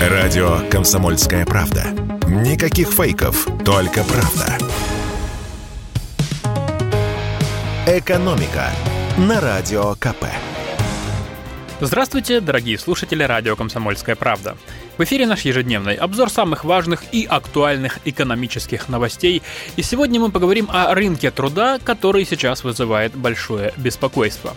Радио «Комсомольская правда». Никаких фейков, только правда. «Экономика» на Радио КП. Здравствуйте, дорогие слушатели радио «Комсомольская правда». В эфире наш ежедневный обзор самых важных и актуальных экономических новостей. И сегодня мы поговорим о рынке труда, который сейчас вызывает большое беспокойство.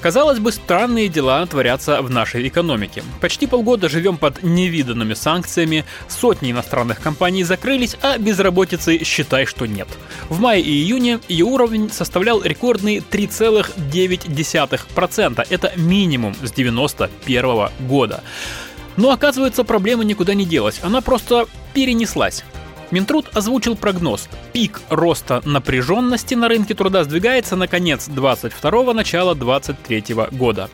Казалось бы, странные дела творятся в нашей экономике. Почти полгода живем под невиданными санкциями, сотни иностранных компаний закрылись, а безработицы считай, что нет. В мае и июне ее уровень составлял рекордные 3,9%. Это минимум с 1991 года. Но оказывается, проблема никуда не делась, она просто перенеслась. Минтруд озвучил прогноз. Пик роста напряженности на рынке труда сдвигается на конец 22 начала 23 года.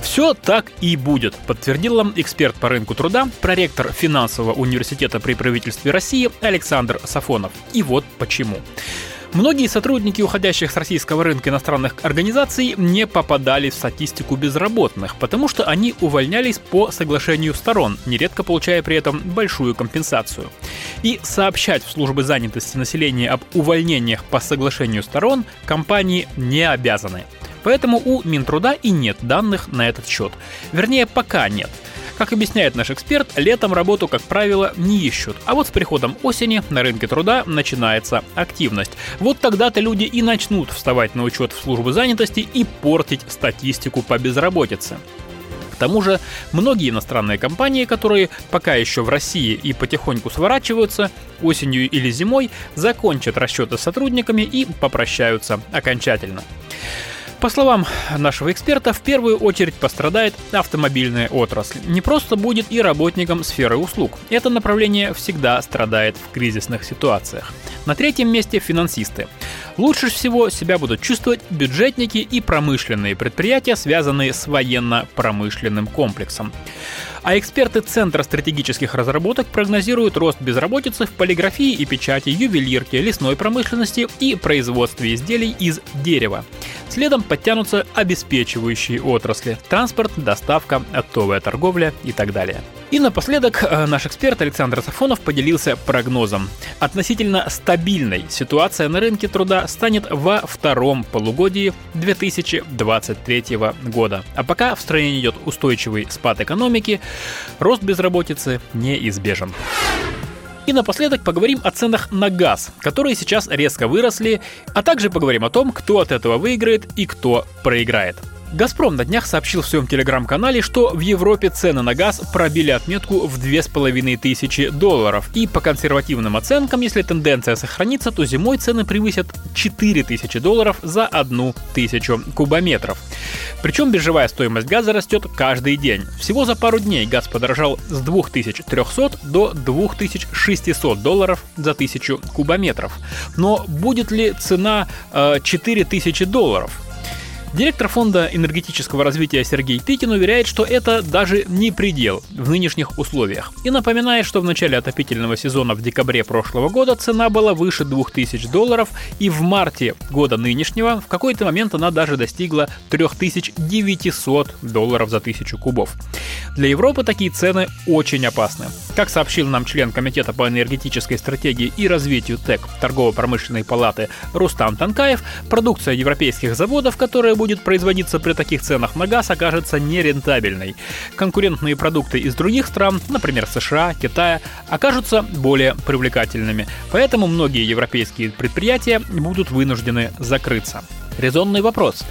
Все так и будет, подтвердил нам эксперт по рынку труда, проректор финансового университета при правительстве России Александр Сафонов. И вот почему. Многие сотрудники уходящих с российского рынка иностранных организаций не попадали в статистику безработных, потому что они увольнялись по соглашению сторон, нередко получая при этом большую компенсацию. И сообщать в службы занятости населения об увольнениях по соглашению сторон компании не обязаны. Поэтому у Минтруда и нет данных на этот счет. Вернее, пока нет – как объясняет наш эксперт, летом работу, как правило, не ищут. А вот с приходом осени на рынке труда начинается активность. Вот тогда-то люди и начнут вставать на учет в службу занятости и портить статистику по безработице. К тому же, многие иностранные компании, которые пока еще в России и потихоньку сворачиваются, осенью или зимой закончат расчеты с сотрудниками и попрощаются окончательно. По словам нашего эксперта, в первую очередь пострадает автомобильная отрасль. Не просто будет и работникам сферы услуг. Это направление всегда страдает в кризисных ситуациях. На третьем месте финансисты. Лучше всего себя будут чувствовать бюджетники и промышленные предприятия, связанные с военно-промышленным комплексом. А эксперты Центра стратегических разработок прогнозируют рост безработицы в полиграфии и печати, ювелирке, лесной промышленности и производстве изделий из дерева. Следом подтянутся обеспечивающие отрасли – транспорт, доставка, оптовая торговля и так далее. И напоследок э, наш эксперт Александр Сафонов поделился прогнозом. Относительно стабильной ситуация на рынке труда станет во втором полугодии 2023 года. А пока в стране идет устойчивый спад экономики, рост безработицы неизбежен. И напоследок поговорим о ценах на газ, которые сейчас резко выросли, а также поговорим о том, кто от этого выиграет и кто проиграет. «Газпром» на днях сообщил в своем телеграм-канале, что в Европе цены на газ пробили отметку в 2500 долларов. И по консервативным оценкам, если тенденция сохранится, то зимой цены превысят 4000 долларов за одну тысячу кубометров. Причем биржевая стоимость газа растет каждый день. Всего за пару дней газ подорожал с 2300 до 2600 долларов за 1000 кубометров. Но будет ли цена э, 4000 долларов? Директор фонда энергетического развития Сергей Тыкин уверяет, что это даже не предел в нынешних условиях. И напоминает, что в начале отопительного сезона в декабре прошлого года цена была выше 2000 долларов, и в марте года нынешнего в какой-то момент она даже достигла 3900 долларов за тысячу кубов. Для Европы такие цены очень опасны. Как сообщил нам член Комитета по энергетической стратегии и развитию ТЭК Торгово-промышленной палаты Рустам Танкаев, продукция европейских заводов, которая будет будет производиться при таких ценах на газ, окажется нерентабельной. Конкурентные продукты из других стран, например, США, Китая, окажутся более привлекательными. Поэтому многие европейские предприятия будут вынуждены закрыться. Резонный вопрос.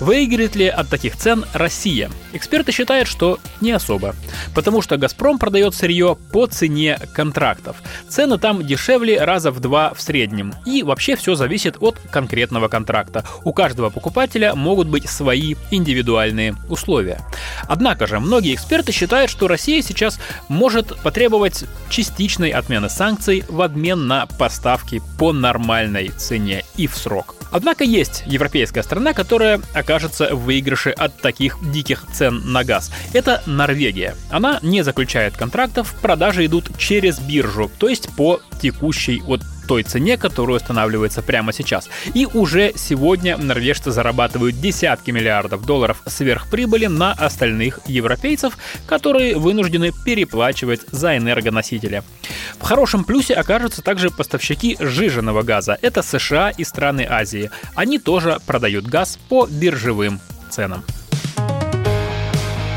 Выиграет ли от таких цен Россия? Эксперты считают, что не особо. Потому что «Газпром» продает сырье по цене контрактов. Цены там дешевле раза в два в среднем. И вообще все зависит от конкретного контракта. У каждого покупателя могут быть свои индивидуальные условия. Однако же, многие эксперты считают, что Россия сейчас может потребовать частичной отмены санкций в обмен на поставки по нормальной цене и в срок. Однако есть европейская страна, которая окажется в выигрыше от таких диких цен на газ. Это Норвегия. Она не заключает контрактов, продажи идут через биржу, то есть по текущей вот той цене, которая устанавливается прямо сейчас. И уже сегодня норвежцы зарабатывают десятки миллиардов долларов сверхприбыли на остальных европейцев, которые вынуждены переплачивать за энергоносители. В хорошем плюсе окажутся также поставщики жиженного газа. Это США и страны Азии. Они тоже продают газ по биржевым ценам.